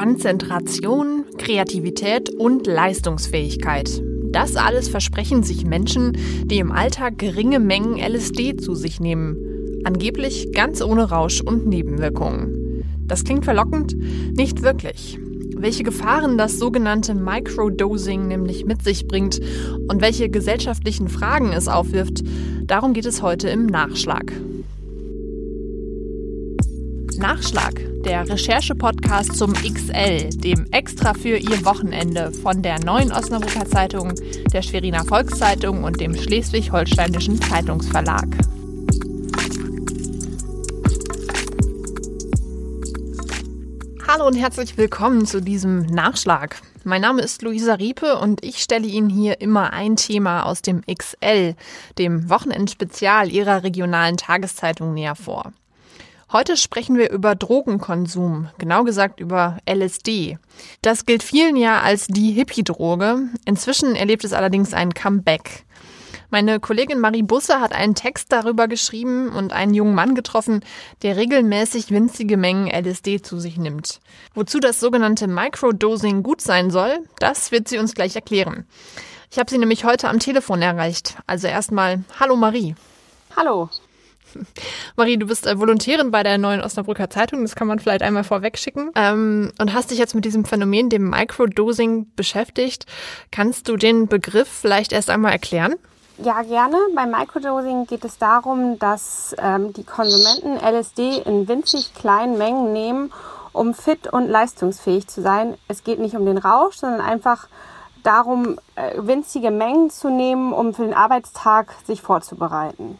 Konzentration, Kreativität und Leistungsfähigkeit. Das alles versprechen sich Menschen, die im Alltag geringe Mengen LSD zu sich nehmen. Angeblich ganz ohne Rausch und Nebenwirkungen. Das klingt verlockend? Nicht wirklich. Welche Gefahren das sogenannte Microdosing nämlich mit sich bringt und welche gesellschaftlichen Fragen es aufwirft, darum geht es heute im Nachschlag. Nachschlag, der Recherche-Podcast zum XL, dem Extra für Ihr Wochenende von der Neuen Osnabrücker Zeitung, der Schweriner Volkszeitung und dem Schleswig-Holsteinischen Zeitungsverlag. Hallo und herzlich willkommen zu diesem Nachschlag. Mein Name ist Luisa Riepe und ich stelle Ihnen hier immer ein Thema aus dem XL, dem Wochenendspezial Ihrer regionalen Tageszeitung näher vor. Heute sprechen wir über Drogenkonsum, genau gesagt über LSD. Das gilt vielen ja als die Hippie-Droge. Inzwischen erlebt es allerdings ein Comeback. Meine Kollegin Marie Busse hat einen Text darüber geschrieben und einen jungen Mann getroffen, der regelmäßig winzige Mengen LSD zu sich nimmt. Wozu das sogenannte Microdosing gut sein soll, das wird sie uns gleich erklären. Ich habe sie nämlich heute am Telefon erreicht. Also erstmal Hallo Marie. Hallo. Marie, du bist äh, Volontärin bei der Neuen Osnabrücker Zeitung, das kann man vielleicht einmal vorwegschicken. Ähm, und hast dich jetzt mit diesem Phänomen, dem Microdosing, beschäftigt. Kannst du den Begriff vielleicht erst einmal erklären? Ja, gerne. Beim Microdosing geht es darum, dass ähm, die Konsumenten LSD in winzig kleinen Mengen nehmen, um fit und leistungsfähig zu sein. Es geht nicht um den Rausch, sondern einfach darum, äh, winzige Mengen zu nehmen, um für den Arbeitstag sich vorzubereiten.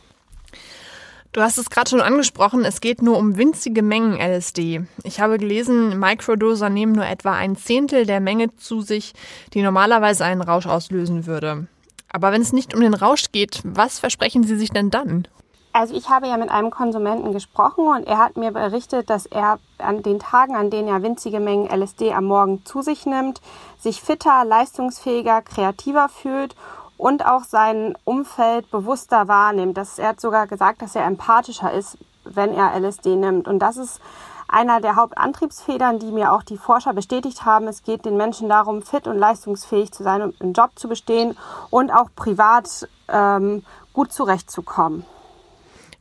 Du hast es gerade schon angesprochen, es geht nur um winzige Mengen LSD. Ich habe gelesen, Microdoser nehmen nur etwa ein Zehntel der Menge zu sich, die normalerweise einen Rausch auslösen würde. Aber wenn es nicht um den Rausch geht, was versprechen Sie sich denn dann? Also ich habe ja mit einem Konsumenten gesprochen und er hat mir berichtet, dass er an den Tagen, an denen er winzige Mengen LSD am Morgen zu sich nimmt, sich fitter, leistungsfähiger, kreativer fühlt und auch sein Umfeld bewusster wahrnimmt. Das, er hat sogar gesagt, dass er empathischer ist, wenn er LSD nimmt. Und das ist einer der Hauptantriebsfedern, die mir auch die Forscher bestätigt haben. Es geht den Menschen darum, fit und leistungsfähig zu sein und im Job zu bestehen und auch privat ähm, gut zurechtzukommen.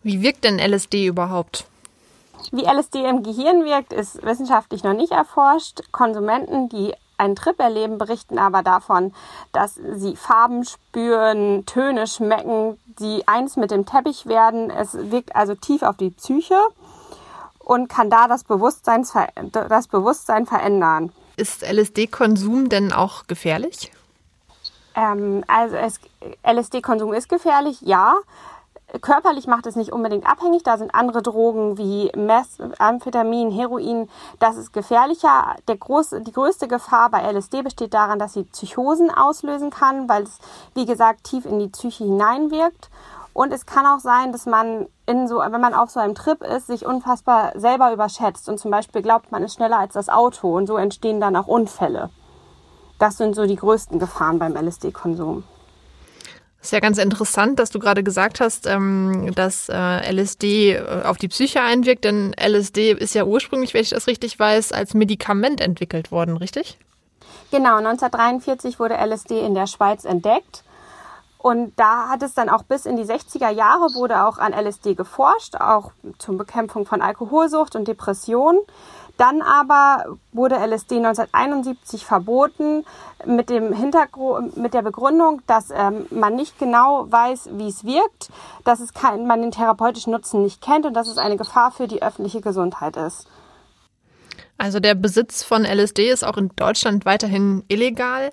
Wie wirkt denn LSD überhaupt? Wie LSD im Gehirn wirkt, ist wissenschaftlich noch nicht erforscht. Konsumenten, die einen Trip erleben, berichten aber davon, dass sie Farben spüren, Töne schmecken, die eins mit dem Teppich werden. Es wirkt also tief auf die Psyche und kann da das Bewusstsein, das Bewusstsein verändern. Ist LSD-Konsum denn auch gefährlich? Ähm, also LSD-Konsum ist gefährlich, ja. Körperlich macht es nicht unbedingt abhängig. Da sind andere Drogen wie Meth, Amphetamin, Heroin. Das ist gefährlicher. Der große, die größte Gefahr bei LSD besteht daran, dass sie Psychosen auslösen kann, weil es, wie gesagt, tief in die Psyche hineinwirkt. Und es kann auch sein, dass man in so, wenn man auf so einem Trip ist, sich unfassbar selber überschätzt und zum Beispiel glaubt, man ist schneller als das Auto und so entstehen dann auch Unfälle. Das sind so die größten Gefahren beim LSD-Konsum. Ist ja ganz interessant, dass du gerade gesagt hast, ähm, dass äh, LSD äh, auf die Psyche einwirkt, denn LSD ist ja ursprünglich, wenn ich das richtig weiß, als Medikament entwickelt worden, richtig? Genau, 1943 wurde LSD in der Schweiz entdeckt. Und da hat es dann auch bis in die 60er Jahre wurde auch an LSD geforscht, auch zur Bekämpfung von Alkoholsucht und Depression. Dann aber wurde LSD 1971 verboten mit dem Hintergrund, mit der Begründung, dass ähm, man nicht genau weiß, wie es wirkt, dass es kein, man den therapeutischen Nutzen nicht kennt und dass es eine Gefahr für die öffentliche Gesundheit ist. Also der Besitz von LSD ist auch in Deutschland weiterhin illegal.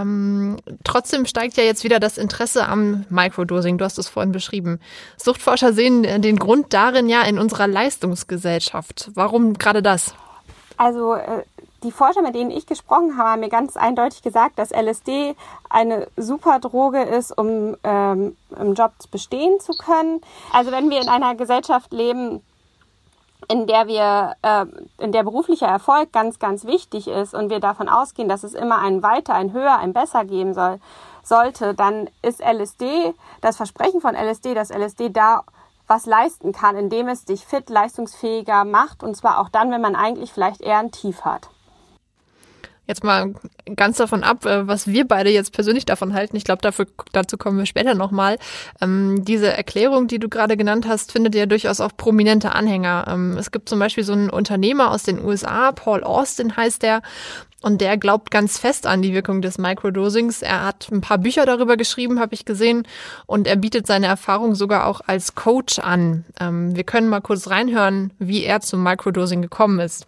Ähm, trotzdem steigt ja jetzt wieder das Interesse am Microdosing. Du hast es vorhin beschrieben. Suchtforscher sehen den Grund darin ja in unserer Leistungsgesellschaft. Warum gerade das? Also äh, die Forscher, mit denen ich gesprochen habe, haben mir ganz eindeutig gesagt, dass LSD eine super Droge ist, um ähm, im Job bestehen zu können. Also wenn wir in einer Gesellschaft leben, in der wir, äh, in der beruflicher Erfolg ganz, ganz wichtig ist und wir davon ausgehen, dass es immer ein Weiter, ein Höher, ein Besser geben soll, sollte, dann ist LSD, das Versprechen von LSD, dass LSD da was leisten kann, indem es dich fit, leistungsfähiger macht und zwar auch dann, wenn man eigentlich vielleicht eher ein Tief hat. Jetzt mal ganz davon ab, äh, was wir beide jetzt persönlich davon halten. Ich glaube, dafür, dazu kommen wir später nochmal. Ähm, diese Erklärung, die du gerade genannt hast, findet ja durchaus auch prominente Anhänger. Ähm, es gibt zum Beispiel so einen Unternehmer aus den USA, Paul Austin heißt der, und der glaubt ganz fest an die Wirkung des Microdosings. Er hat ein paar Bücher darüber geschrieben, habe ich gesehen, und er bietet seine Erfahrung sogar auch als Coach an. Ähm, wir können mal kurz reinhören, wie er zum Microdosing gekommen ist.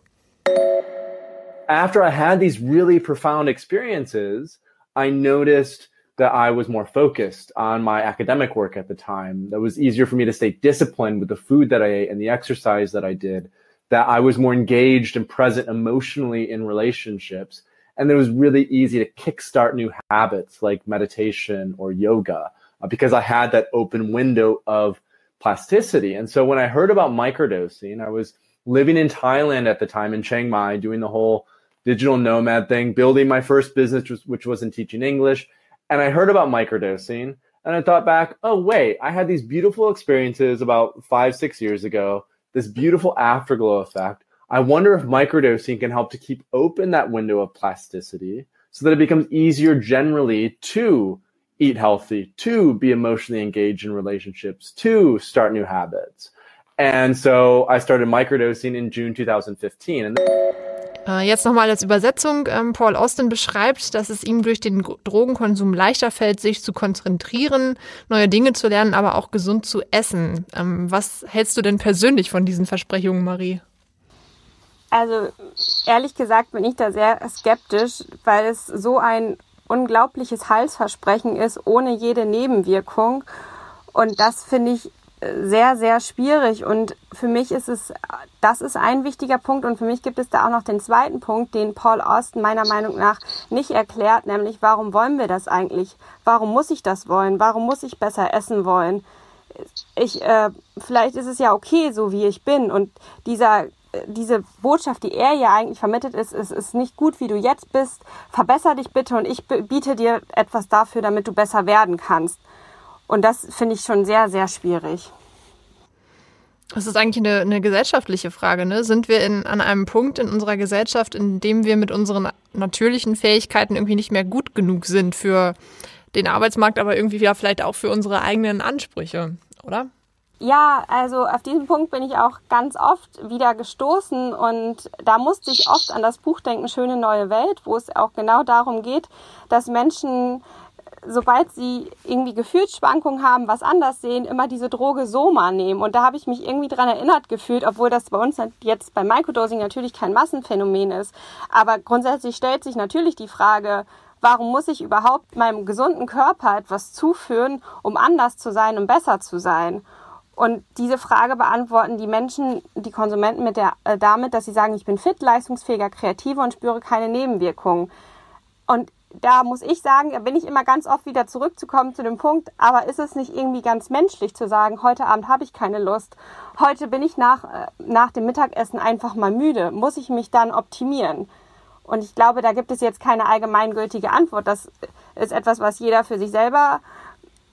After I had these really profound experiences, I noticed that I was more focused on my academic work at the time. That was easier for me to stay disciplined with the food that I ate and the exercise that I did. That I was more engaged and present emotionally in relationships. And it was really easy to kickstart new habits like meditation or yoga uh, because I had that open window of plasticity. And so when I heard about microdosing, I was living in Thailand at the time in Chiang Mai doing the whole digital nomad thing, building my first business, which was in teaching English. And I heard about microdosing and I thought back, oh, wait, I had these beautiful experiences about five, six years ago, this beautiful afterglow effect. I wonder if microdosing can help to keep open that window of plasticity so that it becomes easier generally to eat healthy, to be emotionally engaged in relationships, to start new habits. And so I started microdosing in June 2015. And jetzt nochmal als Übersetzung. Ähm, Paul Austin beschreibt, dass es ihm durch den Drogenkonsum leichter fällt, sich zu konzentrieren, neue Dinge zu lernen, aber auch gesund zu essen. Ähm, was hältst du denn persönlich von diesen Versprechungen, Marie? Also ehrlich gesagt bin ich da sehr skeptisch, weil es so ein unglaubliches Halsversprechen ist, ohne jede Nebenwirkung. Und das finde ich sehr, sehr schwierig. Und für mich ist es, das ist ein wichtiger Punkt. Und für mich gibt es da auch noch den zweiten Punkt, den Paul Austin meiner Meinung nach nicht erklärt, nämlich warum wollen wir das eigentlich? Warum muss ich das wollen? Warum muss ich besser essen wollen? Ich, äh, vielleicht ist es ja okay, so wie ich bin. Und dieser diese Botschaft, die er ja eigentlich vermittelt ist, es ist nicht gut, wie du jetzt bist. Verbessere dich bitte und ich biete dir etwas dafür, damit du besser werden kannst. Und das finde ich schon sehr, sehr schwierig. Das ist eigentlich eine, eine gesellschaftliche Frage. Ne? Sind wir in, an einem Punkt in unserer Gesellschaft, in dem wir mit unseren natürlichen Fähigkeiten irgendwie nicht mehr gut genug sind für den Arbeitsmarkt, aber irgendwie ja vielleicht auch für unsere eigenen Ansprüche, oder? Ja, also auf diesen Punkt bin ich auch ganz oft wieder gestoßen und da musste ich oft an das Buch denken, Schöne neue Welt, wo es auch genau darum geht, dass Menschen sobald sie irgendwie Gefühlsschwankungen haben, was anders sehen, immer diese Droge Soma nehmen. Und da habe ich mich irgendwie dran erinnert gefühlt, obwohl das bei uns jetzt beim Microdosing natürlich kein Massenphänomen ist. Aber grundsätzlich stellt sich natürlich die Frage, warum muss ich überhaupt meinem gesunden Körper etwas zuführen, um anders zu sein und besser zu sein? Und diese Frage beantworten die Menschen, die Konsumenten mit der, äh, damit, dass sie sagen, ich bin fit, leistungsfähiger, kreativer und spüre keine Nebenwirkungen. Und da muss ich sagen, da bin ich immer ganz oft wieder zurückzukommen zu dem Punkt, aber ist es nicht irgendwie ganz menschlich zu sagen, heute Abend habe ich keine Lust, heute bin ich nach, äh, nach dem Mittagessen einfach mal müde, muss ich mich dann optimieren? Und ich glaube, da gibt es jetzt keine allgemeingültige Antwort. Das ist etwas, was jeder für sich selber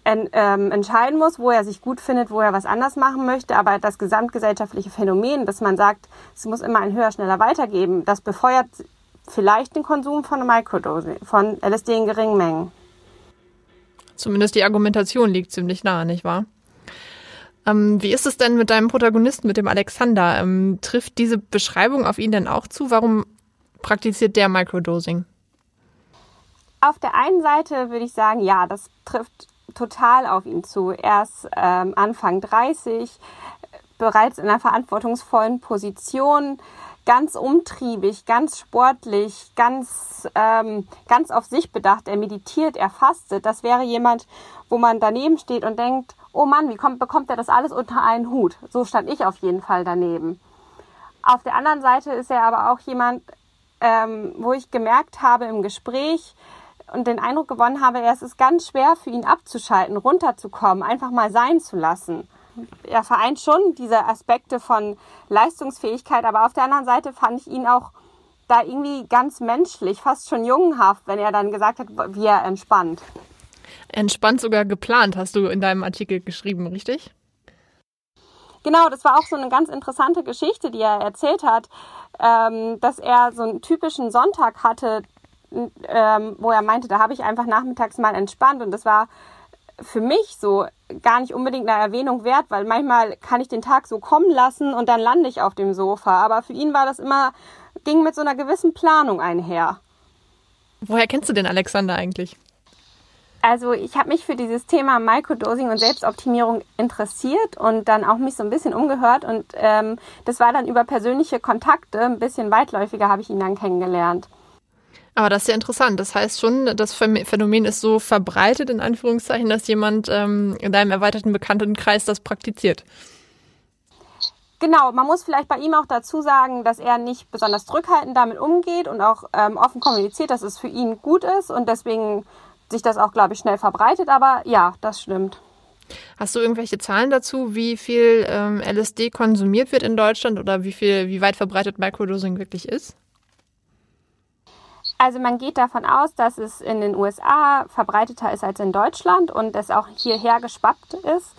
en, ähm, entscheiden muss, wo er sich gut findet, wo er was anders machen möchte. Aber das gesamtgesellschaftliche Phänomen, dass man sagt, es muss immer ein höher, schneller weitergeben, das befeuert vielleicht den Konsum von Microdosing, von LSD in geringen Mengen. Zumindest die Argumentation liegt ziemlich nah, nicht wahr? Ähm, wie ist es denn mit deinem Protagonisten, mit dem Alexander? Ähm, trifft diese Beschreibung auf ihn denn auch zu? Warum praktiziert der Microdosing? Auf der einen Seite würde ich sagen, ja, das trifft total auf ihn zu. Er ist ähm, Anfang 30, bereits in einer verantwortungsvollen Position, ganz umtriebig, ganz sportlich, ganz, ähm, ganz auf sich bedacht. Er meditiert, er fastet. Das wäre jemand, wo man daneben steht und denkt, oh Mann, wie kommt, bekommt er das alles unter einen Hut? So stand ich auf jeden Fall daneben. Auf der anderen Seite ist er aber auch jemand, ähm, wo ich gemerkt habe im Gespräch und den Eindruck gewonnen habe, es ist ganz schwer für ihn abzuschalten, runterzukommen, einfach mal sein zu lassen er vereint schon diese Aspekte von Leistungsfähigkeit, aber auf der anderen Seite fand ich ihn auch da irgendwie ganz menschlich, fast schon jungenhaft, wenn er dann gesagt hat, wie er entspannt. Entspannt sogar geplant, hast du in deinem Artikel geschrieben, richtig? Genau, das war auch so eine ganz interessante Geschichte, die er erzählt hat, ähm, dass er so einen typischen Sonntag hatte, ähm, wo er meinte, da habe ich einfach nachmittags mal entspannt und das war für mich so gar nicht unbedingt eine Erwähnung wert, weil manchmal kann ich den Tag so kommen lassen und dann lande ich auf dem Sofa. Aber für ihn war das immer, ging mit so einer gewissen Planung einher. Woher kennst du den Alexander eigentlich? Also ich habe mich für dieses Thema Microdosing und Selbstoptimierung interessiert und dann auch mich so ein bisschen umgehört und ähm, das war dann über persönliche Kontakte, ein bisschen weitläufiger habe ich ihn dann kennengelernt. Aber das ist ja interessant. Das heißt schon, das Phänomen ist so verbreitet, in Anführungszeichen, dass jemand ähm, in deinem erweiterten Bekanntenkreis das praktiziert. Genau, man muss vielleicht bei ihm auch dazu sagen, dass er nicht besonders zurückhaltend damit umgeht und auch ähm, offen kommuniziert, dass es für ihn gut ist und deswegen sich das auch, glaube ich, schnell verbreitet. Aber ja, das stimmt. Hast du irgendwelche Zahlen dazu, wie viel ähm, LSD konsumiert wird in Deutschland oder wie viel, wie weit verbreitet Microdosing wirklich ist? Also man geht davon aus, dass es in den USA verbreiteter ist als in Deutschland und es auch hierher geschwappt ist.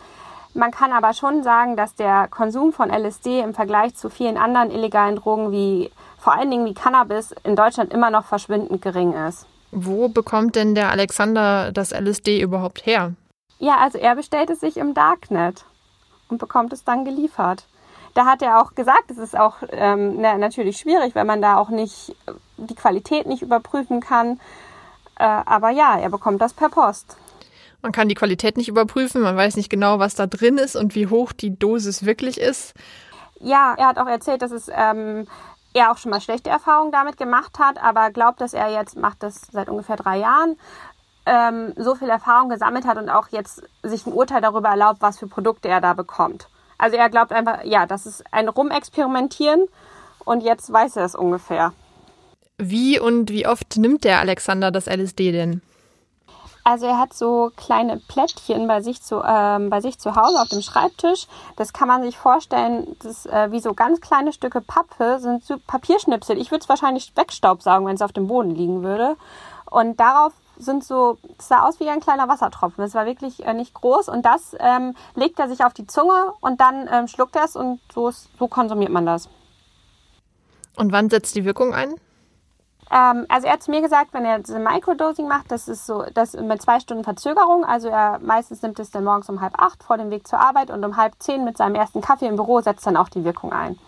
Man kann aber schon sagen, dass der Konsum von LSD im Vergleich zu vielen anderen illegalen Drogen wie vor allen Dingen wie Cannabis in Deutschland immer noch verschwindend gering ist. Wo bekommt denn der Alexander das LSD überhaupt her? Ja, also er bestellt es sich im Darknet und bekommt es dann geliefert da hat er auch gesagt, es ist auch ähm, na, natürlich schwierig, weil man da auch nicht die Qualität nicht überprüfen kann. Äh, aber ja, er bekommt das per Post. Man kann die Qualität nicht überprüfen, man weiß nicht genau, was da drin ist und wie hoch die Dosis wirklich ist. Ja, er hat auch erzählt, dass es ähm, er auch schon mal schlechte Erfahrungen damit gemacht hat, aber glaubt, dass er jetzt macht das seit ungefähr drei Jahren ähm, so viel Erfahrung gesammelt hat und auch jetzt sich ein Urteil darüber erlaubt, was für Produkte er da bekommt. Also er glaubt einfach, ja, das ist ein Rumexperimentieren und jetzt weiß er es ungefähr. Wie und wie oft nimmt der Alexander das LSD denn? Also er hat so kleine Plättchen bei sich zu, ähm, bei sich zu Hause auf dem Schreibtisch. Das kann man sich vorstellen, das äh, wie so ganz kleine Stücke Pappe sind so Papierschnipsel. Ich würde es wahrscheinlich wegstaubsaugen, wenn es auf dem Boden liegen würde. Und darauf sind so, es sah aus wie ein kleiner Wassertropfen. Es war wirklich äh, nicht groß und das ähm, legt er sich auf die Zunge und dann ähm, schluckt er es und so, so konsumiert man das. Und wann setzt die Wirkung ein? Ähm, also er hat zu mir gesagt, wenn er diese Microdosing macht, das ist so, das mit zwei Stunden Verzögerung. Also er meistens nimmt es dann morgens um halb acht vor dem Weg zur Arbeit und um halb zehn mit seinem ersten Kaffee im Büro setzt dann auch die Wirkung ein.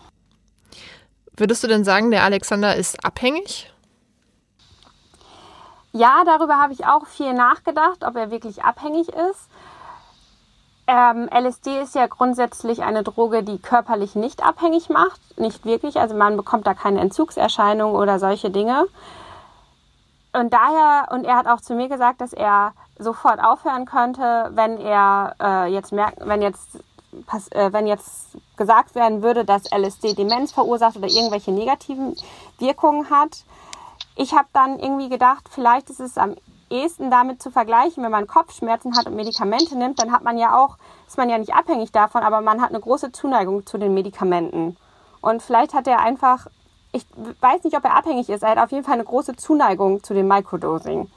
Würdest du denn sagen, der Alexander ist abhängig? Ja, darüber habe ich auch viel nachgedacht, ob er wirklich abhängig ist. Ähm, LSD ist ja grundsätzlich eine Droge, die körperlich nicht abhängig macht, nicht wirklich. Also man bekommt da keine Entzugserscheinungen oder solche Dinge. Und daher, und er hat auch zu mir gesagt, dass er sofort aufhören könnte, wenn er äh, jetzt merkt, wenn jetzt, äh, wenn jetzt gesagt werden würde, dass LSD Demenz verursacht oder irgendwelche negativen Wirkungen hat. Ich habe dann irgendwie gedacht, vielleicht ist es am ehesten damit zu vergleichen, wenn man Kopfschmerzen hat und Medikamente nimmt, dann hat man ja auch, ist man ja nicht abhängig davon, aber man hat eine große Zuneigung zu den Medikamenten. Und vielleicht hat er einfach, ich weiß nicht, ob er abhängig ist, er hat auf jeden Fall eine große Zuneigung zu dem Microdosing.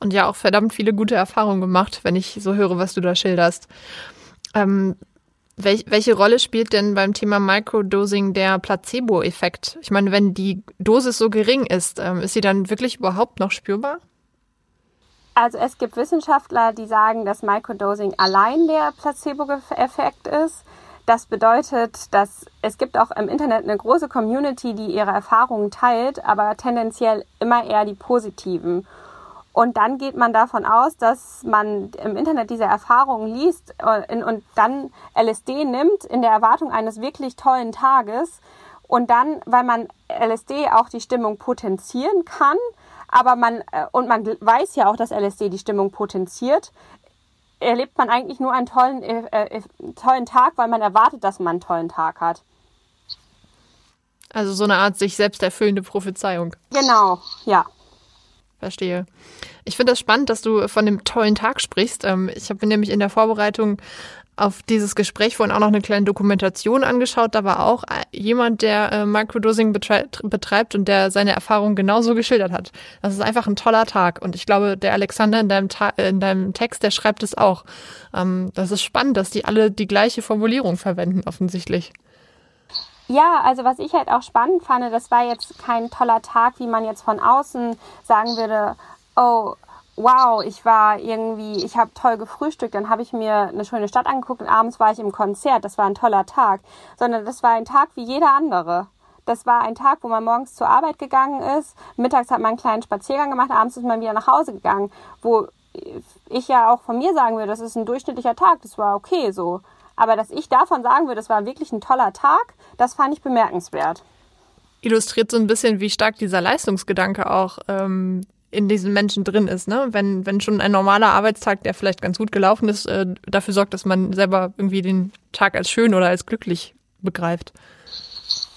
Und ja auch verdammt viele gute Erfahrungen gemacht, wenn ich so höre, was du da schilderst. Ähm, Welch, welche Rolle spielt denn beim Thema Microdosing der Placebo-Effekt? Ich meine, wenn die Dosis so gering ist, ähm, ist sie dann wirklich überhaupt noch spürbar? Also es gibt Wissenschaftler, die sagen, dass Microdosing allein der Placebo-Effekt ist. Das bedeutet, dass es gibt auch im Internet eine große Community, die ihre Erfahrungen teilt, aber tendenziell immer eher die positiven. Und dann geht man davon aus, dass man im Internet diese Erfahrungen liest äh, und dann LSD nimmt in der Erwartung eines wirklich tollen Tages. Und dann, weil man LSD auch die Stimmung potenzieren kann, aber man, äh, und man weiß ja auch, dass LSD die Stimmung potenziert, erlebt man eigentlich nur einen tollen, äh, äh, tollen Tag, weil man erwartet, dass man einen tollen Tag hat. Also so eine Art sich selbst erfüllende Prophezeiung. Genau, ja. Verstehe. Ich finde das spannend, dass du von dem tollen Tag sprichst. Ähm, ich habe nämlich in der Vorbereitung auf dieses Gespräch vorhin auch noch eine kleine Dokumentation angeschaut. Da war auch jemand, der äh, Microdosing betreibt und der seine Erfahrungen genauso geschildert hat. Das ist einfach ein toller Tag. Und ich glaube, der Alexander in deinem, Ta in deinem Text, der schreibt es auch. Ähm, das ist spannend, dass die alle die gleiche Formulierung verwenden, offensichtlich. Ja, also was ich halt auch spannend fand, das war jetzt kein toller Tag, wie man jetzt von außen sagen würde, oh, wow, ich war irgendwie, ich habe toll gefrühstückt, dann habe ich mir eine schöne Stadt angeguckt und abends war ich im Konzert, das war ein toller Tag, sondern das war ein Tag wie jeder andere. Das war ein Tag, wo man morgens zur Arbeit gegangen ist, mittags hat man einen kleinen Spaziergang gemacht, abends ist man wieder nach Hause gegangen, wo ich ja auch von mir sagen würde, das ist ein durchschnittlicher Tag, das war okay so. Aber dass ich davon sagen würde, das war wirklich ein toller Tag, das fand ich bemerkenswert. Illustriert so ein bisschen, wie stark dieser Leistungsgedanke auch ähm, in diesen Menschen drin ist. Ne? Wenn, wenn schon ein normaler Arbeitstag, der vielleicht ganz gut gelaufen ist, äh, dafür sorgt, dass man selber irgendwie den Tag als schön oder als glücklich begreift.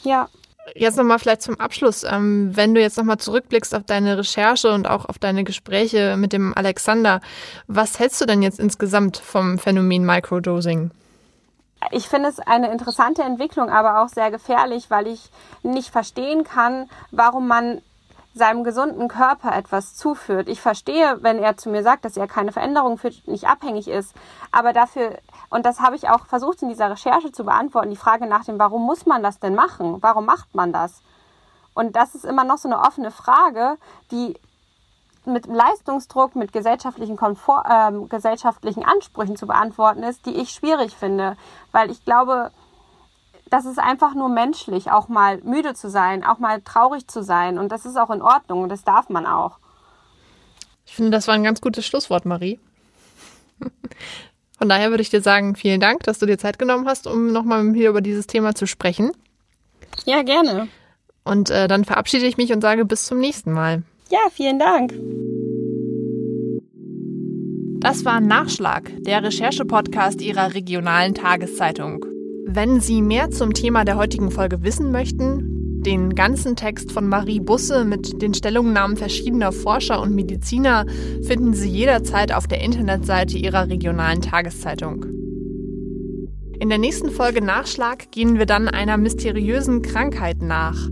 Ja. Jetzt nochmal vielleicht zum Abschluss. Ähm, wenn du jetzt nochmal zurückblickst auf deine Recherche und auch auf deine Gespräche mit dem Alexander, was hältst du denn jetzt insgesamt vom Phänomen Microdosing? Ich finde es eine interessante Entwicklung, aber auch sehr gefährlich, weil ich nicht verstehen kann, warum man seinem gesunden Körper etwas zuführt. Ich verstehe, wenn er zu mir sagt, dass er keine Veränderung führt, nicht abhängig ist, aber dafür, und das habe ich auch versucht in dieser Recherche zu beantworten, die Frage nach dem, warum muss man das denn machen? Warum macht man das? Und das ist immer noch so eine offene Frage, die mit Leistungsdruck, mit gesellschaftlichen, Komfort, äh, gesellschaftlichen Ansprüchen zu beantworten ist, die ich schwierig finde. Weil ich glaube, das ist einfach nur menschlich, auch mal müde zu sein, auch mal traurig zu sein. Und das ist auch in Ordnung und das darf man auch. Ich finde, das war ein ganz gutes Schlusswort, Marie. Von daher würde ich dir sagen, vielen Dank, dass du dir Zeit genommen hast, um nochmal hier über dieses Thema zu sprechen. Ja, gerne. Und äh, dann verabschiede ich mich und sage bis zum nächsten Mal. Ja, vielen Dank. Das war Nachschlag, der Recherche-Podcast Ihrer regionalen Tageszeitung. Wenn Sie mehr zum Thema der heutigen Folge wissen möchten, den ganzen Text von Marie Busse mit den Stellungnahmen verschiedener Forscher und Mediziner finden Sie jederzeit auf der Internetseite Ihrer regionalen Tageszeitung. In der nächsten Folge Nachschlag gehen wir dann einer mysteriösen Krankheit nach.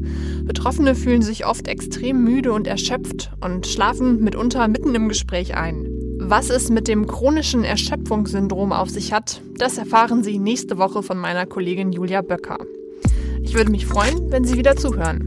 Betroffene fühlen sich oft extrem müde und erschöpft und schlafen mitunter mitten im Gespräch ein. Was es mit dem chronischen Erschöpfungssyndrom auf sich hat, das erfahren Sie nächste Woche von meiner Kollegin Julia Böcker. Ich würde mich freuen, wenn Sie wieder zuhören.